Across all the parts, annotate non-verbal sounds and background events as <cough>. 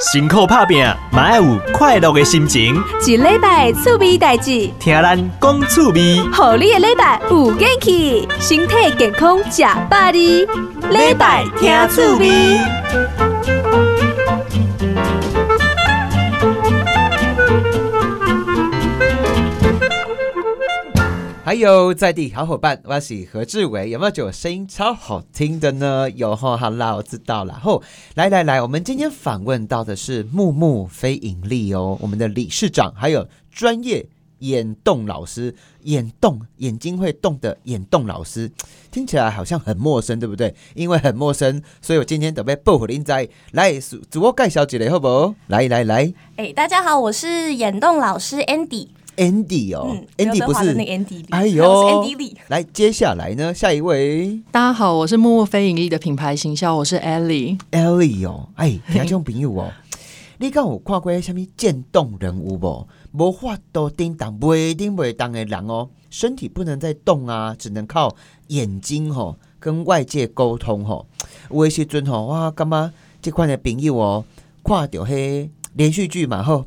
辛苦打拼，嘛要有快乐的心情。一礼拜趣味代志，听咱讲趣味，好你的礼拜有元气，身体健康吃百里。礼拜听趣味。还有在地好伙伴，我是何志伟，有没有觉得我声音超好听的呢？有哈，好啦，我知道了。后来来来，我们今天访问到的是木木非盈利哦，我们的理事长，还有专业眼动老师，眼动眼睛会动的眼动老师，听起来好像很陌生，对不对？因为很陌生，所以我今天准备报虎林仔来自自我介绍一下，好不好？来来来哎、大家好，我是眼动老师 Andy。，Andy 哦、嗯 a n d y 不是那个 Andy，哎我是呦 Andy Lee。来，接下来呢，下一位。大家好，我是默默非盈利的品牌行销，我是 Ellie。Ellie 哦，哎，听众朋友哦，你敢有看过什么渐冻人物不？无法度叮当，袂叮袂当的人哦，身体不能再动啊，只能靠眼睛吼、跟外界沟通吼、有的时阵吼，我，感觉这款的朋友哦，看到迄连续剧嘛吼。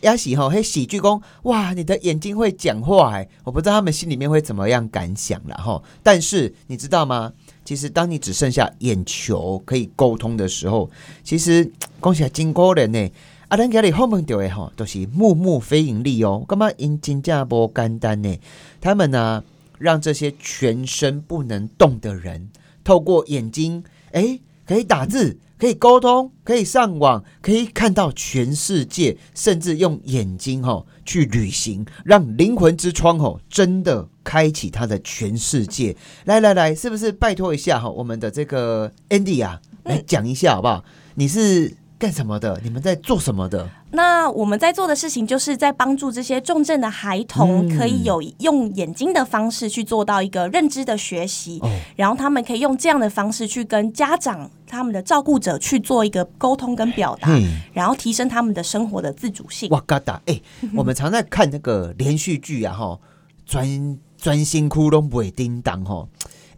也是吼，迄喜剧讲哇，你的眼睛会讲话哎，我不知道他们心里面会怎么样感想啦吼。但是你知道吗？其实当你只剩下眼球可以沟通的时候，其实讲起来真可怜呢。啊，咱今日后面到的吼，都、是木木非盈利哦，干嘛因真正无简单呢？他们呢，让这些全身不能动的人，透过眼睛，哎，可以打字，可以沟通，可以上网，可以看到全世界，甚至用眼睛吼去旅行，让灵魂之窗吼真的开启它的全世界。来来来，是不是拜托一下哈，我们的这个 Andy 啊，来讲一下好不好？你是干什么的？你们在做什么的？那我们在做的事情，就是在帮助这些重症的孩童，嗯可以有用眼睛的方式去做到一个认知的学习，哦然后他们可以用这样的方式去跟家长、他们的照顾者去做一个沟通跟表达，嘿然后提升他们的生活的自主性。哇嘎达！哎、我们常在看那个连续剧啊，哈，专专心窟窿不会叮当哈。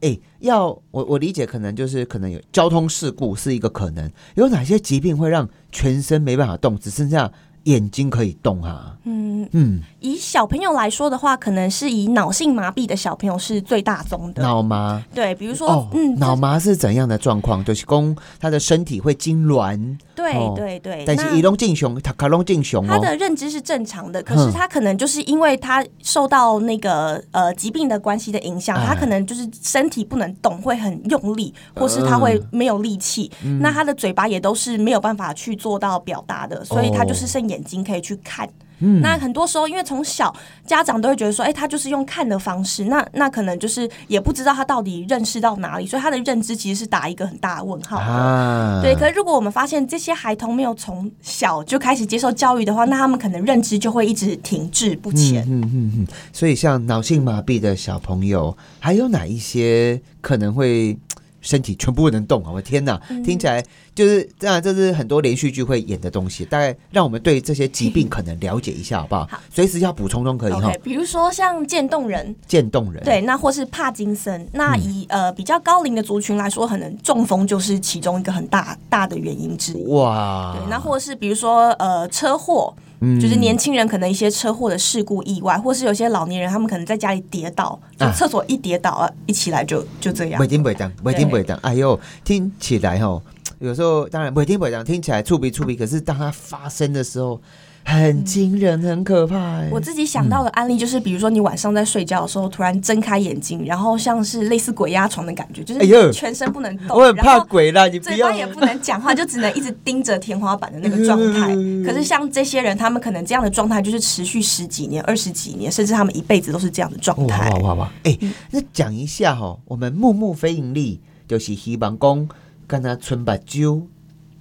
哎、要我我理解，可能就是可能有交通事故是一个可能，有哪些疾病会让全身没办法动，只剩下眼睛可以动啊？嗯，嗯，以小朋友来说的话，可能是以脑性麻痹的小朋友是最大宗的。脑麻？对，比如说，哦，嗯，脑麻是怎样的状况？就是公他的身体会痉挛，对哦。对对，但是移动进熊，他卡隆进熊他哦，的认知是正常的，可是他可能就是因为他受到那个呃疾病的关系的影响，哎。他可能就是身体不能动，会很用力，或是他会没有力气。嗯。那他的嘴巴也都是没有办法去做到表达的，所以他就是哦。剩眼睛可以去看。嗯那很多时候，因为从小家长都会觉得说，哎、他就是用看的方式，那那可能就是也不知道他到底认识到哪里，所以他的认知其实是打一个很大的问号的。啊对，可是如果我们发现这些孩童没有从小就开始接受教育的话，那他们可能认知就会一直停滞不前。嗯嗯嗯，所以像脑性麻痹的小朋友，还有哪一些可能会嘖身体全部不能动啊？我天哪，嗯听起来就是这样，这是很多连续剧会演的东西。大概让我们对这些疾病可能了解一下，好不好好？随时要补充都可以哈。比如说像渐冻人，渐冻人，对，那或是帕金森，那以、呃比较高龄的族群来说，可能中风就是其中一个很大大的原因之一。哇，对，那或是比如说呃车祸，嗯就是年轻人可能一些车祸的事故意外，或是有些老年人他们可能在家里跌倒，厕所一跌倒啊，一起来就就这样不。听不当，不听不讲。哎呦，听起来哈，有时候当然不听不讲，听起来触鼻触鼻，可是当它发生的时候，很惊人，很可怕哎。我自己想到的案例就是，比如说你晚上在睡觉的时候，突然睁开眼睛，然后像是类似鬼压床的感觉，就是全身不能动，我很怕鬼啦，你嘴巴。也不能讲话，就只能一直盯着天花板的那个状态。<laughs> 可是像这些人，他们可能这样的状态就是持续十几年、二十几年，甚至他们一辈子都是这样的状哇态哇。哇哇！哎、那讲一下哈、我们木木非盈利就是希望讲跟他存把揪，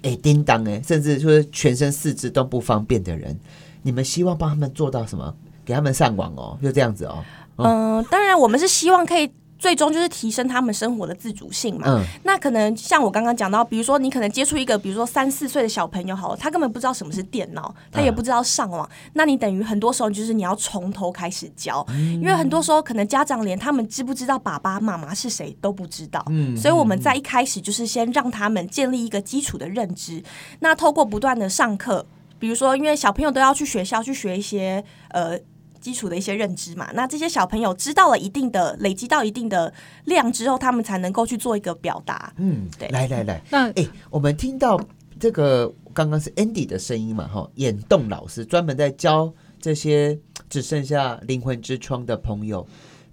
哎叮当哎，甚至说全身四肢都不方便的人，你们希望帮他们做到什么？给他们上网哦，就这样子哦。嗯、当然，我们是希望可以最终就是提升他们生活的自主性嘛。嗯，那可能像我刚刚讲到，比如说你可能接触一个，比如说三四岁的小朋友，好了，他根本不知道什么是电脑，他也不知道上网，那你等于很多时候就是你要从头开始教，因为很多时候可能家长连他们知不知道爸爸妈妈是谁都不知道，所以我们在一开始就是先让他们建立一个基础的认知，那透过不断的上课，比如说因为小朋友都要去学校去学一些呃。基础的一些认知嘛，那这些小朋友知道了一定的累积到一定的量之后，他们才能够去做一个表达。嗯，对来来来，那哎、我们听到这个刚刚是 Andy 的声音嘛，哈，眼动老师专门在教这些只剩下灵魂之窗的朋友，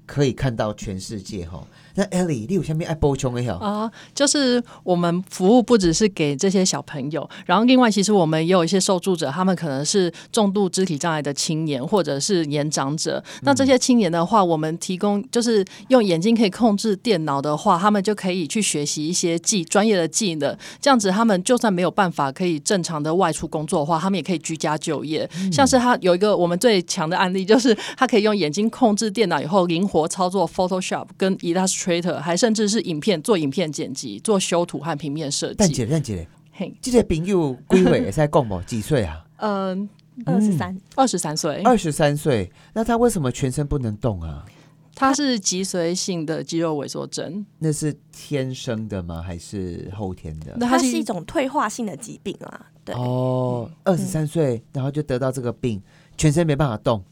可以看到全世界哈。那 Ellie，你有下面爱补充一下？啊、就是我们服务不只是给这些小朋友，然后另外其实我们也有一些受助者，他们可能是重度肢体障碍的青年或者是年长者。那这些青年的话，我们提供就是用眼睛可以控制电脑的话，他们就可以去学习一些技专业的技能，这样子他们就算没有办法可以正常的外出工作的话，他们也可以居家就业。像是他有一个我们最强的案例，就是他可以用眼睛控制电脑以后，灵活操作 Photoshop 跟 Illustrator，还甚至是影片做影片剪辑、做修图和平面设计。蛋姐，蛋姐，嘿，这个朋友归位也在讲不？几岁啊？嗯、二十三，二十三岁，二十三岁。那他为什么全身不能动啊？他是脊髓性的肌肉萎缩症。那是天生的吗？还是后天的？那他是它是一种退化性的疾病啊。对，哦，二十三岁，然后就得到这个病，全身没办法动。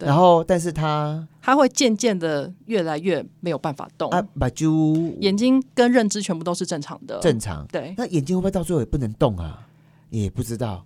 对然后，但是他他会渐渐的越来越没有办法动，啊，把就眼睛跟认知全部都是正常的。正常。对，那眼睛会不会到最后也不能动啊？也不知道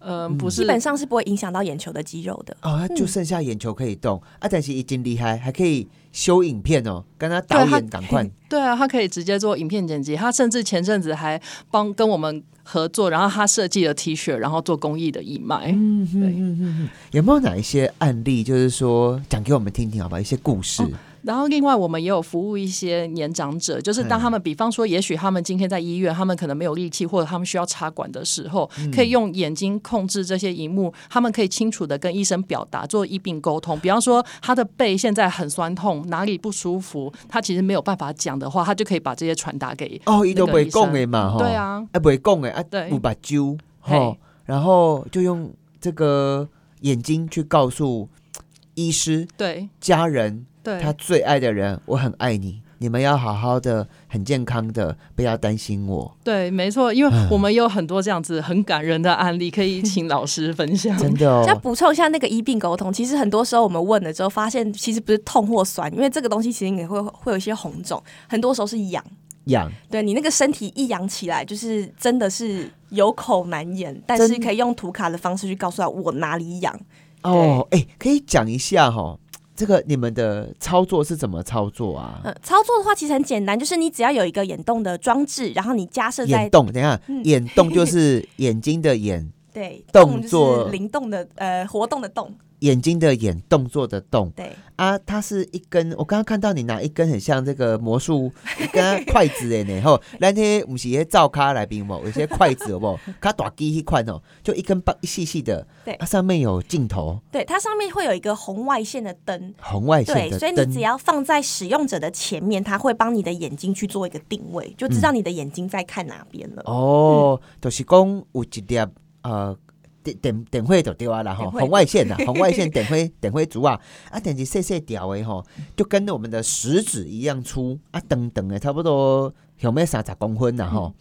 嗯、不是，基本上是不会影响到眼球的肌肉的。哦，他就剩下眼球可以动、啊，但是已经厉害，还可以修影片哦，跟他导演赶快。对啊，他可以直接做影片剪辑，他甚至前阵子还帮跟我们合作，然后他设计了 T 恤，然后做公益的义卖。嗯嗯嗯，有没有哪一些案例，就是说讲给我们听听，好吧？一些故事。哦然后另外我们也有服务一些年长者，就是当他们比方说，也许他们今天在医院，他们可能没有力气，或者他们需要插管的时候，可以用眼睛控制这些荧幕，他们可以清楚的跟医生表达，做医病沟通。比方说他的背现在很酸痛，哪里不舒服，他其实没有办法讲的话，他就可以把这些传达给哦，伊都那个医生。袂讲的嘛，哈。对啊，啊，袂讲的啊，对。有把揪，嘿。哈，然后就用这个眼睛去告诉医师、对。家人，对。他最爱的人，我很爱你，你们要好好的、很健康的，不要担心我。对，没错，因为我们有很多这样子很感人的案例，可以请老师分享。<laughs> 真的哦，要补充一下那个医病沟通，其实很多时候我们问了之后，发现其实不是痛或酸，因为这个东西其实也会会有一些红肿，很多时候是痒。痒对你那个身体一痒起来，就是真的是有口难言，但是可以用图卡的方式去告诉他我哪里痒。哦，哎，可以讲一下哈，这个你们的操作是怎么操作啊？呃，操作的话其实很简单，就是你只要有一个眼动的装置，然后你加设在眼动，等一下，嗯眼动就是眼睛的眼，<laughs> 对动作灵动的呃活动的动，眼睛的眼，动作的动。对啊，它是一根，我刚刚看到你拿一根很像这个魔术 <laughs> 一根筷子的呢，吼，咱迄不是些照咖来宾无，有些筷子有无？<laughs> 卡大机迄款哦，就一根棒细细的，对它，上面有镜头，对，它上面会有一个红外线的灯。红外线对，的灯所以你只，要放在使用者的前面，它会帮你的眼睛去做一个定位，就知道你的眼睛在看哪边了。哦，就是讲有一粒呃。电电电火就丢啊啦吼，电火红外线呐，红外线点灰点灰烛啊，啊，但是细细条的吼，就跟我们的食指一样粗啊，等等的差不多有没有三十公分呐吼？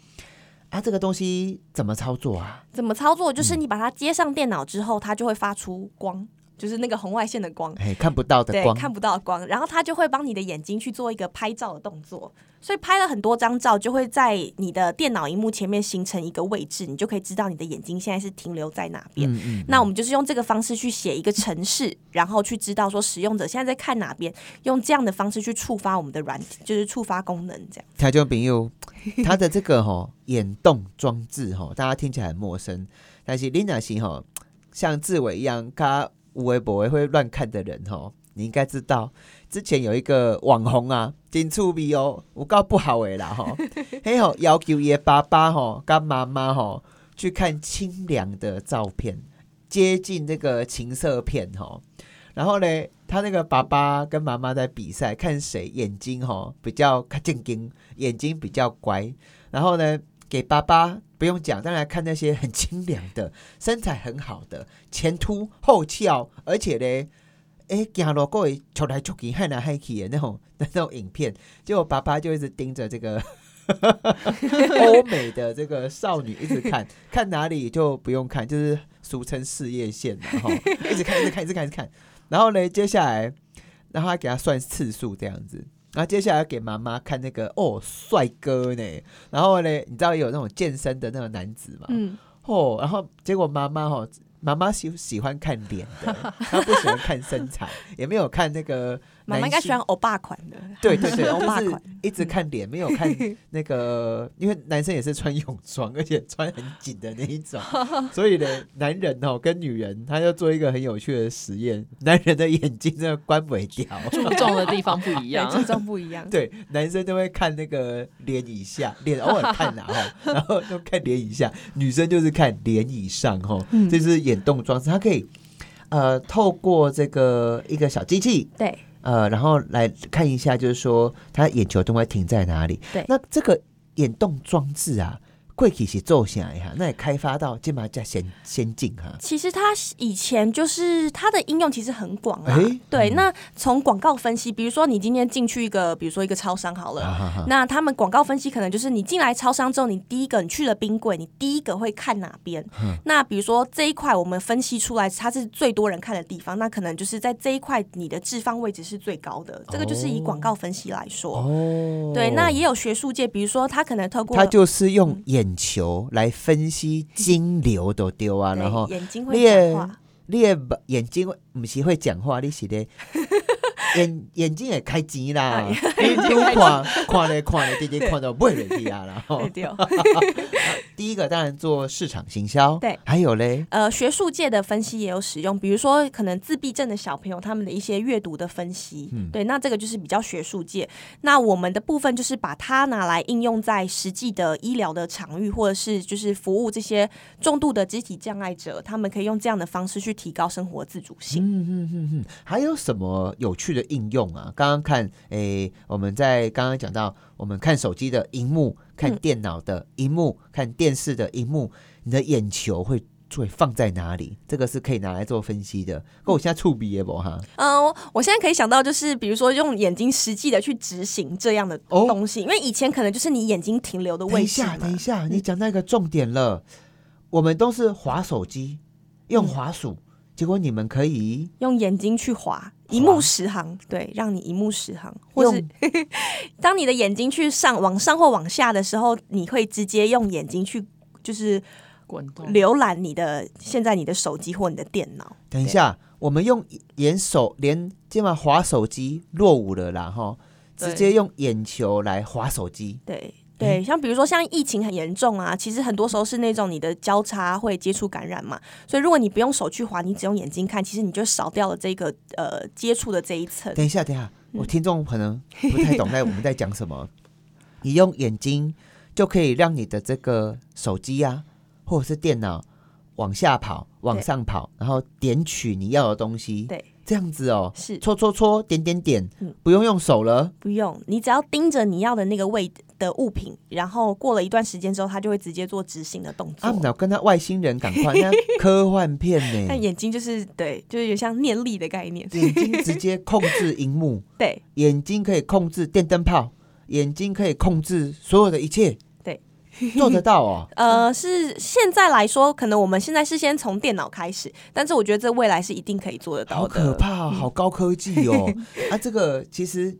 啊，这个东西怎么操作啊？怎么操作？嗯就是你把它接上电脑之后，它就会发出光，就是那个红外线的光。哎，看不到的对，光，看不到的光，然后它就会帮你的眼睛去做一个拍照的动作，所以拍了很多张照，就会在你的电脑荧幕前面形成一个位置，你就可以知道你的眼睛现在是停留在哪边。嗯嗯，那我们就是用这个方式去写一个程式，然后去知道说使用者现在在看哪边，用这样的方式去触发我们的软体，就是触发功能这样。听众朋友，他的这个哈、眼动装置哈、大家听起来很陌生，但是林娜西哈，像志伟一样，他无微博会乱看的人哦、你应该知道，之前有一个网红啊，真趣味哦，我告不好诶啦吼，<laughs> 嘿吼要求爷爸爸吼跟妈妈吼去看清凉的照片，接近那个情色片吼、然后呢，他那个爸爸跟妈妈在比赛，看谁眼睛哈比较看正经，眼睛比较乖。然后呢，给爸爸不用讲，当然看那些很清凉的、<laughs> 身材很好的、前凸后翘，而且呢，哎，走路过会出来出去、害来害去的那种 <laughs> 那种影片，结果爸爸就一直盯着这个。<laughs> 欧美的这个少女一直看，看哪里就不用看，就是俗称事业线然后一直看，一直看，一直看，一直看。然后呢，接下来，然后还给他算次数这样子。然后接下来给妈妈看那个哦，帅哥呢。然后呢，你知道有那种健身的那个男子嘛？嗯，哦，然后结果妈妈哦，妈妈喜喜欢看脸的，她不喜欢看身材，<laughs> 也没有看那个。妈妈应该喜欢欧巴款的，对对对，<laughs> 欧巴款。一直看脸，没有看 <laughs> 那个，因为男生也是穿泳装，而且穿很紧的那一种，所以呢，男人哦跟女人，他要做一个很有趣的实验，男人的眼睛真的关不掉，<laughs> 注重的地方不一样，注重不一样。对，男生都会看那个脸以下，脸偶尔看啦哈，然后就看脸以下，女生就是看脸以上哈，这是眼动装置，它可以呃透过这个一个小机器，对。呃，然后来看一下，就是说他眼球都会停在哪里。对，那这个眼动装置啊。贵体是做起来哈，那也开发到金马加先先进哈。其实它以前就是它的应用其实很广啊。对，那从广告分析，比如说你今天进去一个，比如说一个超商好了，那他们广告分析可能就是你进来超商之后，你第一个你去了冰柜，你第一个会看哪边？那比如说这一块我们分析出来它是最多人看的地方，那可能就是在这一块你的置放位置是最高的。这个就是以广告分析来说。哦。对，那也有学术界，比如说他可能透过他就是用眼。眼球来分析金流都丢啊，然后眼睛会讲话，你的眼睛不是会讲话，你是的。眼眼睛也开机啦，<laughs> 眼睛看看嘞看嘞，直接 <laughs> 看到不会去啊然后 <laughs> 第一个当然做市场行销，对，还有嘞，呃，学术界的分析也有使用，比如说可能自闭症的小朋友他们的一些阅读的分析，嗯，对，那这个就是比较学术界。那我们的部分就是把它拿来应用在实际的医疗的场域，或者是就是服务这些重度的肢体障碍者，他们可以用这样的方式去提高生活自主性。嗯嗯嗯嗯，还有什么有趣的？应用啊，刚刚看诶，我们在刚刚讲到，我们看手机的荧幕，看电脑的荧幕，看电视的荧幕，你的眼球会会放在哪里？这个是可以拿来做分析的。跟我现在触笔也不哈？嗯，我现在可以想到就是，比如说用眼睛实际的去执行这样的东西，因为以前可能就是你眼睛停留的位置。等一下，等一下，你讲那个重点了。我们都是滑手机，用滑鼠。结果你们可以用眼睛去划一目十行，对，让你一目十行。或是 <laughs> 当你的眼睛去上往上或往下的时候，你会直接用眼睛去就是滚动浏览你的现在你的手机或你的电脑。等一下，我们用眼手连今晚划手机落伍了啦哈，直接用眼球来划手机。对。对，像比如说像疫情很严重啊，其实很多时候是那种你的交叉会接触感染嘛，所以如果你不用手去划，你只用眼睛看，其实你就少掉了这个呃接触的这一层。等一下，等一下，我听众可能不太懂在我们在讲什么。<laughs> 你用眼睛就可以让你的这个手机啊，或者是电脑往下跑、往上跑，然后点取你要的东西。对。这样子哦，是搓搓搓，点点点，不用用手了，不用，你只要盯着你要的那个位的物品，然后过了一段时间之后，他就会直接做执行的动作。啊，跟他外星人赶快，那科幻片呢？<laughs> 那眼睛就是对，就是有像念力的概念，眼睛直接控制荧幕，<laughs> 对，眼睛可以控制电灯泡，眼睛可以控制所有的一切。做得到哦。<laughs> 呃，是现在来说，可能我们现在是先从电脑开始，但是我觉得这未来是一定可以做得到的。好可怕，好高科技哦！啊，这个其实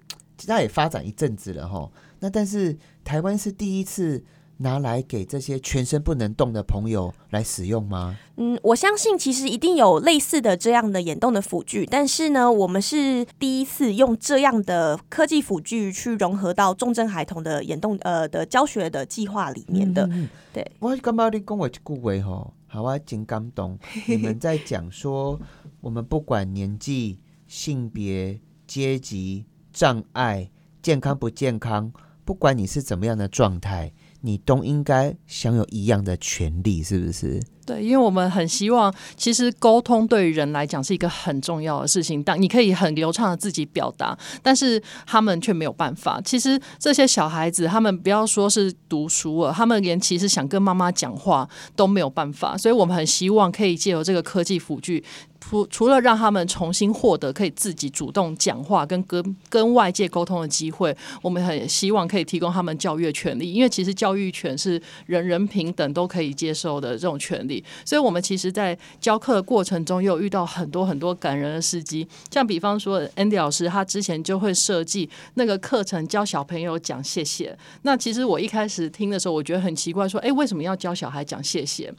它也发展一阵子了哈。那但是台湾是第一次。拿来给这些全身不能动的朋友来使用吗？嗯，我相信其实一定有类似的这样的眼动的辅具，但是呢，我们是第一次用这样的科技辅具去融合到重症孩童的眼动呃的教学的计划里面的。对，我刚刚你跟我一句话吼，好啊，真感动。你们在讲说，我们不管年纪、性别、阶级、障碍、健康不健康，不管你是怎么样的状态。你都应该享有一样的权利，是不是？对，因为我们很希望，其实沟通对于人来讲是一个很重要的事情。但你可以很流畅的自己表达，但是他们却没有办法。其实这些小孩子，他们不要说是读书了，他们连其实想跟妈妈讲话都没有办法。所以我们很希望可以借由这个科技辅具。除除了让他们重新获得可以自己主动讲话跟跟跟外界沟通的机会，我们很希望可以提供他们教育权利，因为其实教育权是人人平等都可以接受的这种权利。所以，我们其实，在教课的过程中，又遇到很多很多感人的事迹，像比方说，Andy 老师他之前就会设计那个课程教小朋友讲谢谢。那其实我一开始听的时候，我觉得很奇怪，说，哎，为什么要教小孩讲谢谢？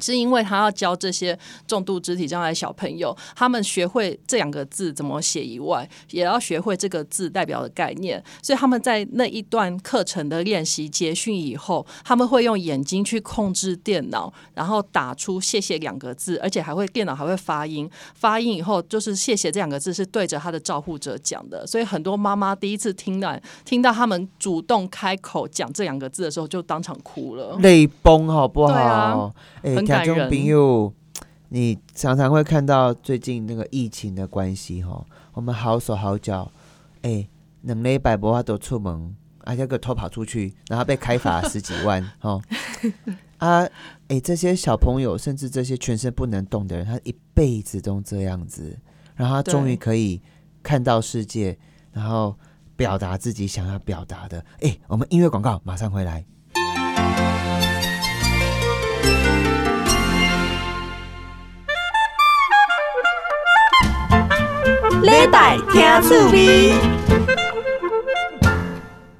是因为他要教这些重度肢体障碍小朋友，他们学会这两个字怎么写以外，也要学会这个字代表的概念。所以他们在那一段课程的练习结训以后，他们会用眼睛去控制电脑，然后打出“谢谢”两个字，而且还会电脑还会发音。发音以后就是“谢谢”这两个字是对着他的照护者讲的。所以很多妈妈第一次听到听到他们主动开口讲这两个字的时候，就当场哭了，泪崩好不好？对啊，哎。听众朋友，你常常会看到最近那个疫情的关系哈，我们好手好脚，哎，能力百博都出门，而且个偷跑出去，然后被开罚十几万 <laughs> 哈啊，哎，这些小朋友，甚至这些全身不能动的人，他一辈子都这样子，然后他终于可以看到世界，然后表达自己想要表达的。哎，我们音乐广告马上回来。礼拜听趣味。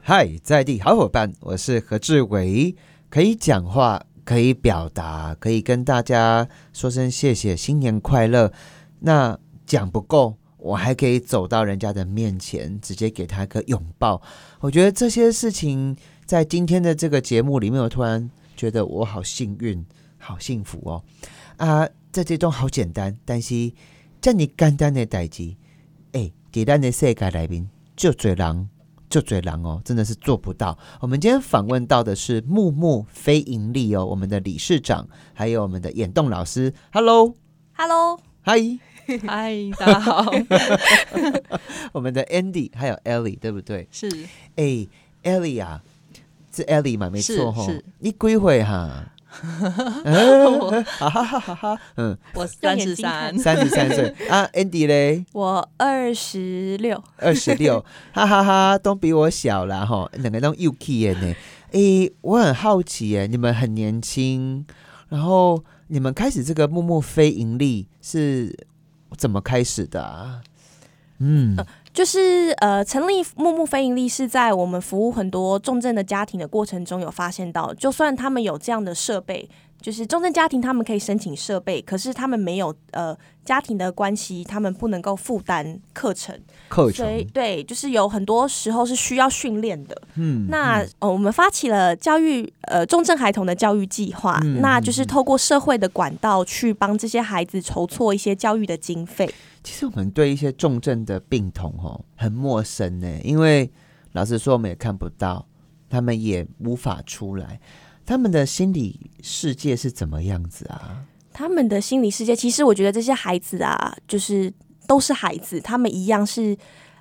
嗨，在地好伙伴，我是何志伟，可以讲话，可以表达，可以跟大家说声谢谢，新年快乐。那讲不够，我还可以走到人家的面前，直接给他一个拥抱。我觉得这些事情在今天的这个节目里面，我突然觉得我好幸运，好幸福哦！啊，在这种好简单，但是这么简单的代志。哎，在咱的世界里面，就嘴狼，就嘴狼哦，真的是做不到。我们今天访问到的是木木非盈利哦，我们的理事长，还有我们的眼动老师。Hello，Hello，Hi，Hi，，<laughs> 大家好。<laughs> 我们的 Andy 还有 Ellie，对不对？是。哎，Ellie 啊，是 Ellie 嘛？没错哈。是。你归回哈？哈哈哈哈哈！嗯，我三十三，三十三岁啊。Andy 嘞，我二十六，二十六，<laughs> 哈哈哈，都比我小了哈。两个都 UK 呢。诶，我很好奇耶，你们很年轻，然后你们开始这个木木非盈利是怎么开始的啊？嗯。就是呃，成立木木非盈利是在我们服务很多重症的家庭的过程中有发现到，就算他们有这样的设备，就是重症家庭他们可以申请设备，可是他们没有呃家庭的关系，他们不能够负担课程。课程对，就是有很多时候是需要训练的。嗯，那呃我们发起了教育呃重症孩童的教育计划，那就是透过社会的管道去帮这些孩子筹措一些教育的经费。其实我们对一些重症的病童哦很陌生呢，因为老实说我们也看不到，他们也无法出来，他们的心理世界是怎么样子啊？他们的心理世界，其实我觉得这些孩子啊，就是都是孩子，他们一样是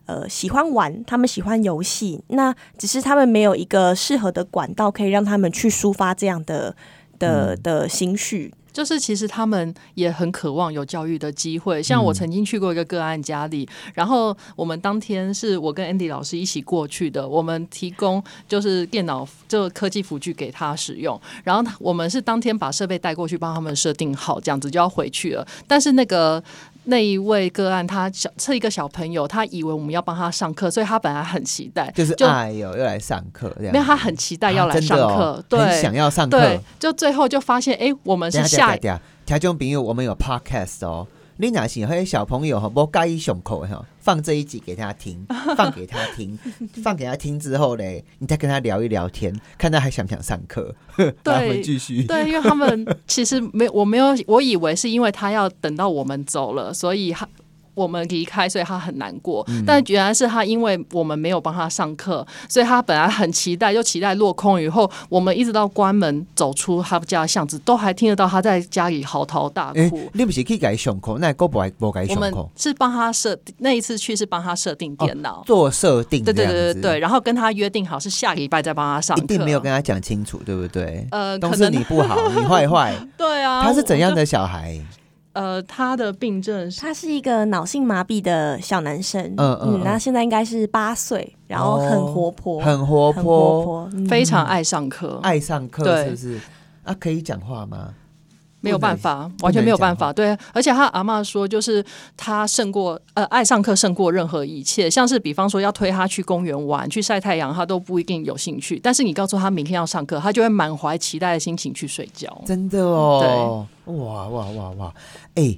呃喜欢玩，他们喜欢游戏，那只是他们没有一个适合的管道可以让他们去抒发这样的的的心绪。就是其实他们也很渴望有教育的机会，像我曾经去过一个个案家里，然后我们当天是我跟 Andy 老师一起过去的，我们提供就是电脑这科技辅具给他使用，然后我们是当天把设备带过去帮他们设定好，这样子就要回去了，但是那个。那一位个案，他小是一个小朋友，他以为我们要帮他上课，所以他本来很期待，就是哎呦，又来上课，没有他很期待要来上课，对，想要上课，对，就最后就发现，哎，我们是下听众朋友，我们有 podcast 哦。你哪行？还有小朋友哈，不介意胸口哈，放这一集给他听，<laughs> 放给他听，放给他听之后嘞，你再跟他聊一聊天，看他还想不想上课。<laughs> 对，继续。对，因为他们其实没，我没有，我以为是因为他要等到我们走了，所以他。我们离开，所以他很难过。嗯但原来是他因为我们没有帮他上课，所以他本来很期待，又期待落空以后，我们一直到关门走出他家的巷子，都还听得到他在家里嚎啕大诶、哭。你不是去改上课，那个不爱不该我们上课，是帮他设那一次去是帮他设定电脑，做设定对对对对对，然后跟他约定好是下个礼拜再帮他上课，一定没有跟他讲清楚，对不对？呃，都是可能你不好，你坏坏。<laughs> 对啊，他是怎样？的小孩？呃，他的病症是他是一个脑性麻痹的小男生，嗯嗯嗯那现在应该是八岁，然后很活泼，很活泼，活泼，嗯。非常爱上课，爱上课对。是不是？啊，可以讲话吗？没有办法，完全没有办法。对，而且他阿妈说，就是他胜过呃爱上课胜过任何一切，像是比方说要推他去公园玩、去晒太阳，他都不一定有兴趣。但是你告诉他明天要上课，他就会满怀期待的心情去睡觉。真的哦，哇哇哇哇！哎、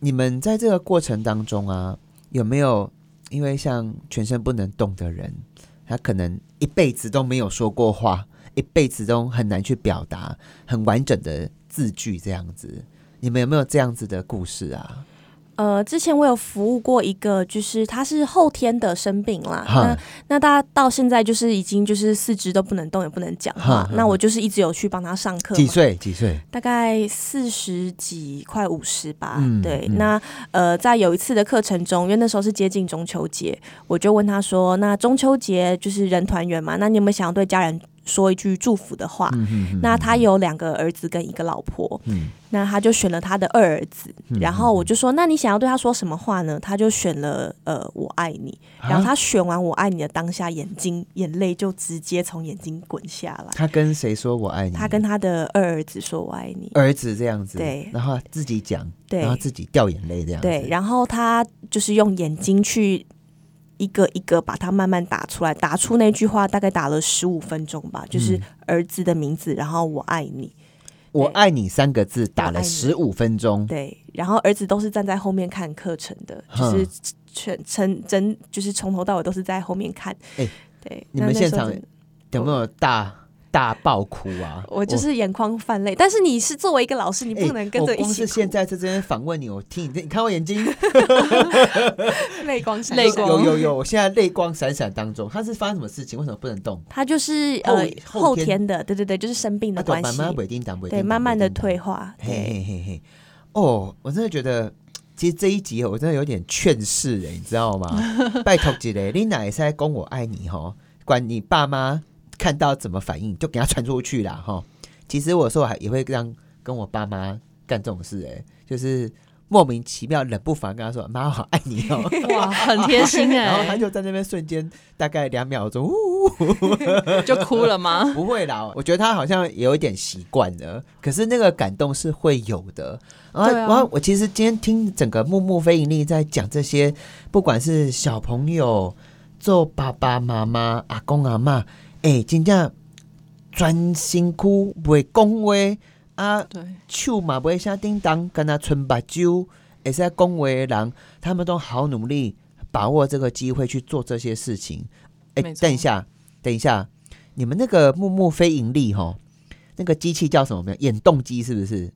你们在这个过程当中啊，有没有因为像全身不能动的人，他可能一辈子都没有说过话，一辈子都很难去表达很完整的字句这样子？你们有没有这样子的故事啊？呃，之前我有服务过一个，就是他是后天的生病啦，那那大家到现在就是已经就是四肢都不能动，也不能讲哈话，那我就是一直有去帮他上课，几岁？几岁？大概四十几，快五十吧。嗯对，嗯那呃，在有一次的课程中，因为那时候是接近中秋节，我就问他说：“那中秋节就是人团圆嘛，那你有没有想要对家人说一句祝福的话？”那他有两个儿子跟一个老婆，嗯那他就选了他的二儿子，嗯然后我就说：“那你想要对他说什么话呢？”他就选了呃“我爱你”，然后啊他选完“我爱你”的当下，眼睛眼泪就直接从眼睛滚下来。他跟谁说我爱你？他跟他的二儿子说：“我爱你。”儿子这样子，对然后自己讲，对然后自己掉眼泪这样子，对，然后他就是用眼睛去一个一个把它慢慢打出来，打出那句话大概打了十五分钟吧，就是嗯。儿子的名字，然后我爱你，我爱你三个字打了十五分钟，对，然后儿子都是站在后面看课程的，就是全全真就是从头到尾都是在后面看，哎对，你们现场有没有大大爆哭啊？我就是眼眶泛泪，但是你是作为一个老师，你哎不能跟着我光是现在在这边访问你，我听你，你看我眼睛，<laughs> 泪光闪闪泪光有有有，我现在泪光闪闪当中，他是发生什么事情？为什么不能动？他就是呃后天的，对对对，就是生病的关系，慢慢稳定档，对，慢慢的退。化，嘿。嘿嘿嘿，哦，我真的觉得，其实这一集我真的有点劝世哎，你知道吗？<laughs> 拜托姐嘞，你哪也是在公我爱你哈，管你爸妈看到怎么反应，就给他传出去啦哈。其实我有时候还也会让跟我爸妈干这种事哎，就是莫名其妙冷不防跟他说：“妈，我好爱你哦。<laughs> ”哇，很贴心哎 <laughs> 然后他哎，就在那边瞬间大概两秒钟，呜，<laughs> 就哭了吗？不会啦，我觉得他好像也有一点习惯了，可是那个感动是会有的。然后，啊然后我其实今天听整个木木非盈利在讲这些，不管是小朋友做爸爸妈妈、阿公阿妈，哎、真正专心哭袂讲话啊，对，手嘛袂啥叮当，跟他春目睭，会使讲话的人，他们都好努力把握这个机会去做这些事情。哎、等一下，等一下，你们那个木木非盈利哈，那个机器叫什么名？眼动机是不是？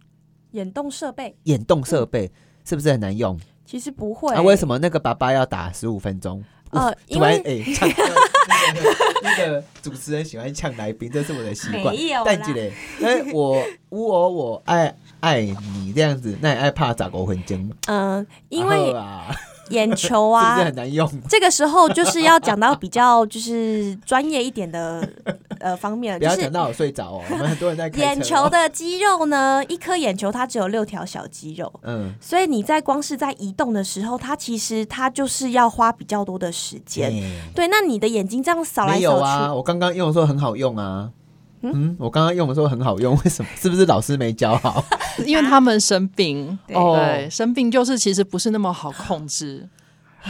眼动设备眼动设备、是不是很难用？其实不会，啊，为什么那个爸爸要打十五分钟？呃，因为哎，<laughs> 呛、那 <laughs> 个那个主持人喜欢呛来宾，这是我的习惯。没有但记得，哎，我我我爱爱你这样子，那你爱怕咋个混经？嗯、因为啊，眼球啊是很，难用？这个时候就是要讲到比较就是专业一点的呃方面了，<laughs> 就是不要讲到我睡着哦，<laughs> 我们很多人在眼球，的肌肉呢，一颗眼球它只有六条小肌肉。嗯，所以你在光是在移动的时候，它其实它就是要花比较多的时间。哎对，那你的眼睛这样扫来扫去，啊，我刚刚用的时候很好用啊。嗯，我刚刚用的时候很好用，为什么？<laughs> 是不是老师没教好？<laughs> 因为他们生病，对。哦。对，生病就是其实不是那么好控制，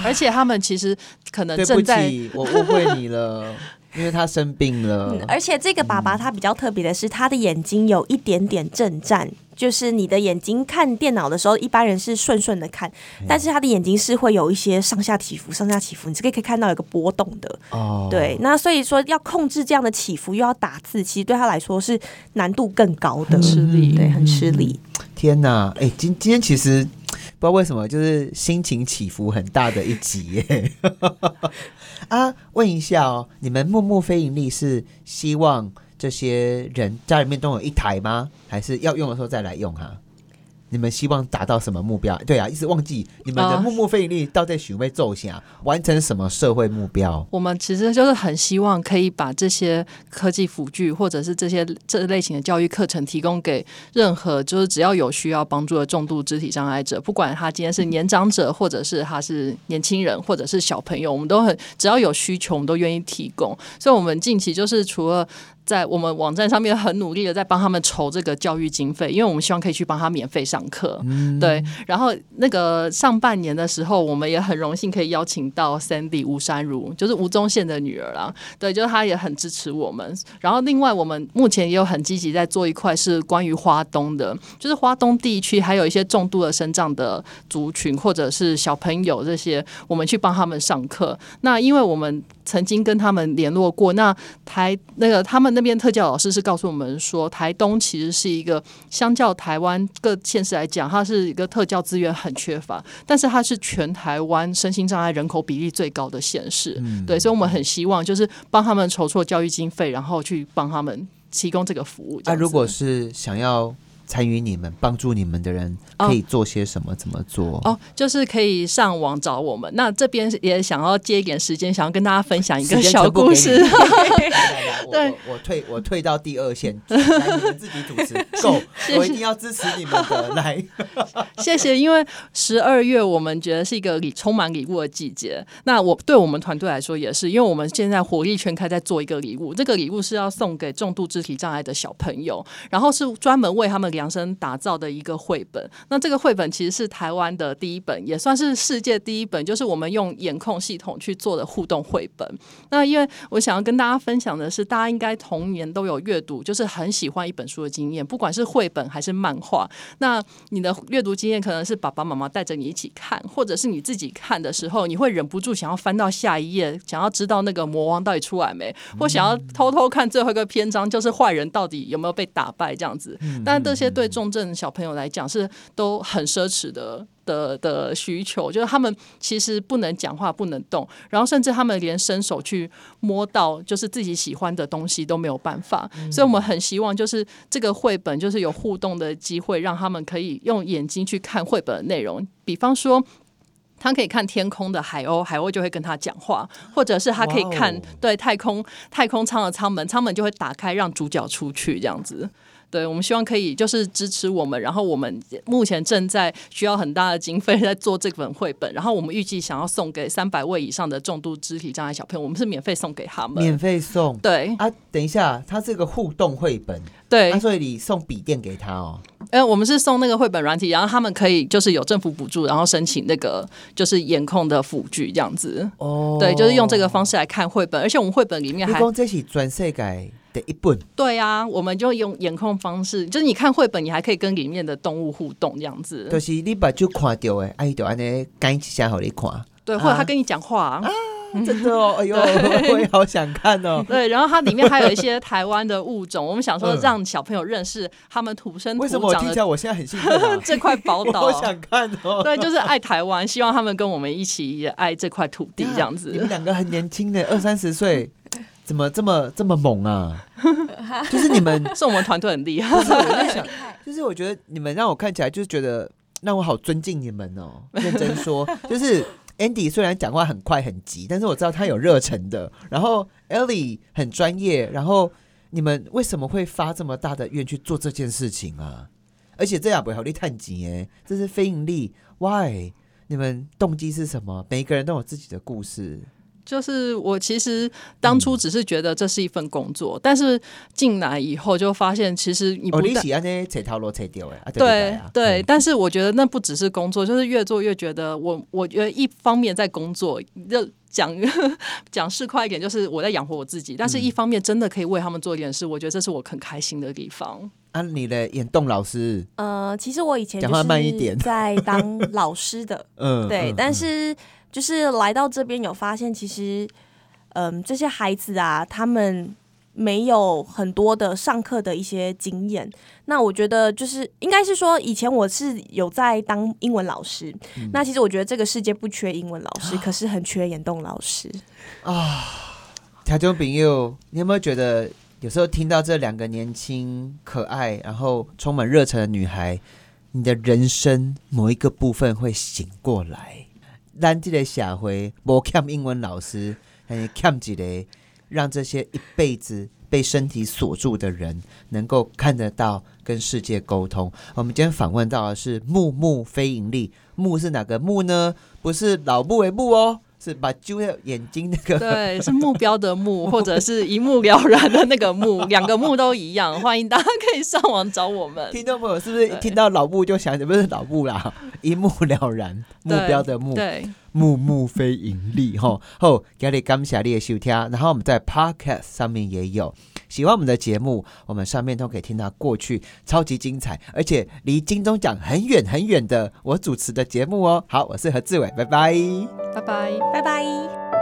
而且他们其实可能对不正在起，我误会你了，因为他生病了嗯，。而且这个爸爸他比较特别的是，他的眼睛有一点点震颤，就是你的眼睛看电脑的时候，一般人是顺顺的看，嗯但是他的眼睛是会有一些上下起伏、上下起伏，你是可以可以看到有个波动的。哦，对，那所以说要控制这样的起伏，又要打字，其实对他来说是难度更高的，吃力对，很吃力。天哪，哎、今今天其实不知道为什么，就是心情起伏很大的一集耶。<laughs> 啊，问一下哦，你们木木非盈利是希望这些人家里面都有一台吗？还是要用的时候再来用哈？你们希望达到什么目标？对啊，一直忘记你们的啊木木非盈利到底许被奏下，完成什么社会目标？我们其实就是很希望可以把这些科技辅具或者是这些这类型的教育课程提供给任何就是只要有需要帮助的重度肢体障碍者，不管他今天是年长者，或者是他是年轻人，或者是小朋友，我们都很只要有需求，我们都愿意提供。所以，我们近期就是除了在我们网站上面很努力的在帮他们筹这个教育经费，因为我们希望可以去帮他免费上课。对，然后那个上半年的时候，我们也很荣幸可以邀请到 Sandy 吴珊如，就是吴宗宪的女儿啦。对，就是她也很支持我们。然后另外，我们目前也有很积极在做一块是关于花东的，就是花东地区还有一些重度的生长的族群或者是小朋友这些，我们去帮他们上课。那因为我们曾经跟他们联络过，那台那个他们那边特教老师是告诉我们说，台东其实是一个相较台湾各县市来讲，它是一个特教资源很缺乏，但是它是全台湾身心障碍人口比例最高的县市。对，所以我们很希望就是帮他们筹措教育经费，然后去帮他们提供这个服务。那啊，如果是想要参与你们、帮助你们的人，哦可以做些什么？怎么做？哦，就是可以上网找我们。那这边也想要借一点时间，想要跟大家分享一个小故事。<laughs> 来来来我对我我退我退到第二线，来你们自己主持，<laughs> 够，我一定要支持你们的。来，<laughs> 谢谢，因为十二月我们觉得是一个礼充满礼物的季节。那我对我们团队来说也是，因为我们现在火力全开在做一个礼物，这个礼物是要送给重度肢体障碍的小朋友，然后是专门为他们量身打造的一个绘本。那这个绘本其实是台湾的第一本，也算是世界第一本，就是我们用眼控系统去做的互动绘本。那因为我想要跟大家分享的是，大家应该童年都有阅读，就是很喜欢一本书的经验，不管是绘本还是漫画。那你的阅读经验可能是爸爸妈妈带着你一起看，或者是你自己看的时候，你会忍不住想要翻到下一页，想要知道那个魔王到底出来没，或想要偷偷看最后一个篇章，就是坏人到底有没有被打败这样子。但这些对重症小朋友来讲是都很奢侈的。的的需求就是他们其实不能讲话，不能动，然后甚至他们连伸手去摸到就是自己喜欢的东西都没有办法。所以我们很希望就是这个绘本就是有互动的机会，让他们可以用眼睛去看绘本的内容，比方说。他可以看天空的海鸥，海鸥就会跟他讲话，或者是他可以看对太空太空舱的舱门，舱门就会打开，让主角出去这样子。对，我们希望可以就是支持我们，然后我们目前正在需要很大的经费在做这本绘本，然后我们预计想要送给三百位以上的重度肢体障碍小朋友，我们是免费送给他们免们。费送。对啊，等一下，它这个互动绘本，对啊，，所以你送笔电给他哦。呃，我们是送那个绘本软体，然后他们可以就是有政府补助，然后申请那个就是眼控的辅具这样子。哦对，就是用这个方式来看绘本，而且我们绘本里面还这是全世界的一本，对啊，我们就用眼控方式，就是你看绘本，你还可以跟里面的动物互动这样子。就是你把就看到的，哎，就安尼讲一下好你看。对，或者他跟你讲话、真的哦，<laughs> 哎呦，<laughs> 我也好想看哦。<laughs> 对，然后它里面还有一些台湾的物种，我们想说嗯让小朋友认识他们土生土为什么我长的听起来我现在很兴奋啊？这块宝我岛好。想看哦。对，就是爱台湾，希望他们跟我们一起也爱这块土地，这样子你们子。两个很年轻的，二三十岁，怎么这么这么猛啊？<laughs> 就是你们，<laughs> 是我们团队很厉害不。是我在 <laughs> 想，就是我觉得你们让我看起来就是觉得让我好尊敬你们哦。认真说，就是 Andy 虽然讲话很快很急，但是我知道他有热忱的。然后 Ellie 很专业，然后你们为什么会发这么大的愿去做这件事情啊？而且这样不会好利探级哎，这是非盈利，Why？你们动机是什么？每一个人都有自己的故事。就是我其实当初只是觉得这是一份工作，但是进来以后就发现，其实你不哦，你但喜欢呢，扯头路扯掉哎，啊对啊。对，嗯。但是我觉得那不只是工作，就是越做越觉得我，我觉得一方面在工作，就讲 <laughs> 讲市侩一点，就是我在养活我自己，但是一方面真的可以为他们做一点事，我觉得这是我很开心的地方。啊，你的眼动老师，呃，其实我以前就讲话慢一点。是在当老师的，<laughs> 嗯，对，嗯但是就是来到这边有发现，其实，嗯，这些孩子啊，他们没有很多的上课的一些经验。那我觉得就是应该是说，以前我是有在当英文老师。那其实我觉得这个世界不缺英文老师，<gasps> 可是很缺眼动老师。条中朋友，你有没有觉得有时候听到这两个年轻、可爱，然后充满热忱的女孩，你的人生某一个部分会醒过来？咱这个社会无欠英文老师，还欠一个让这些一辈子被身体锁住的人，能够看得到跟世界沟通。我们今天访问到的是木木非盈利，木是哪个木呢？不是老木为木哦。是把揪的眼睛那个，对，是目标的目，<laughs> 或者是一目了然的那个目，两个目都一样。欢迎大家可以上网找我们。听众朋友是不是听到老木就想起不是老木啦，<laughs> 一目了然，目标的目，对，目目非盈利哈。好，给你感谢你的收听，然后我们在 Podcast 上面也有。喜欢我们的节目，我们上面都可以听到过去超级精彩，而且离金钟奖很远很远的我主持的节目哦。好，我是何志伟，拜拜，拜拜，拜拜。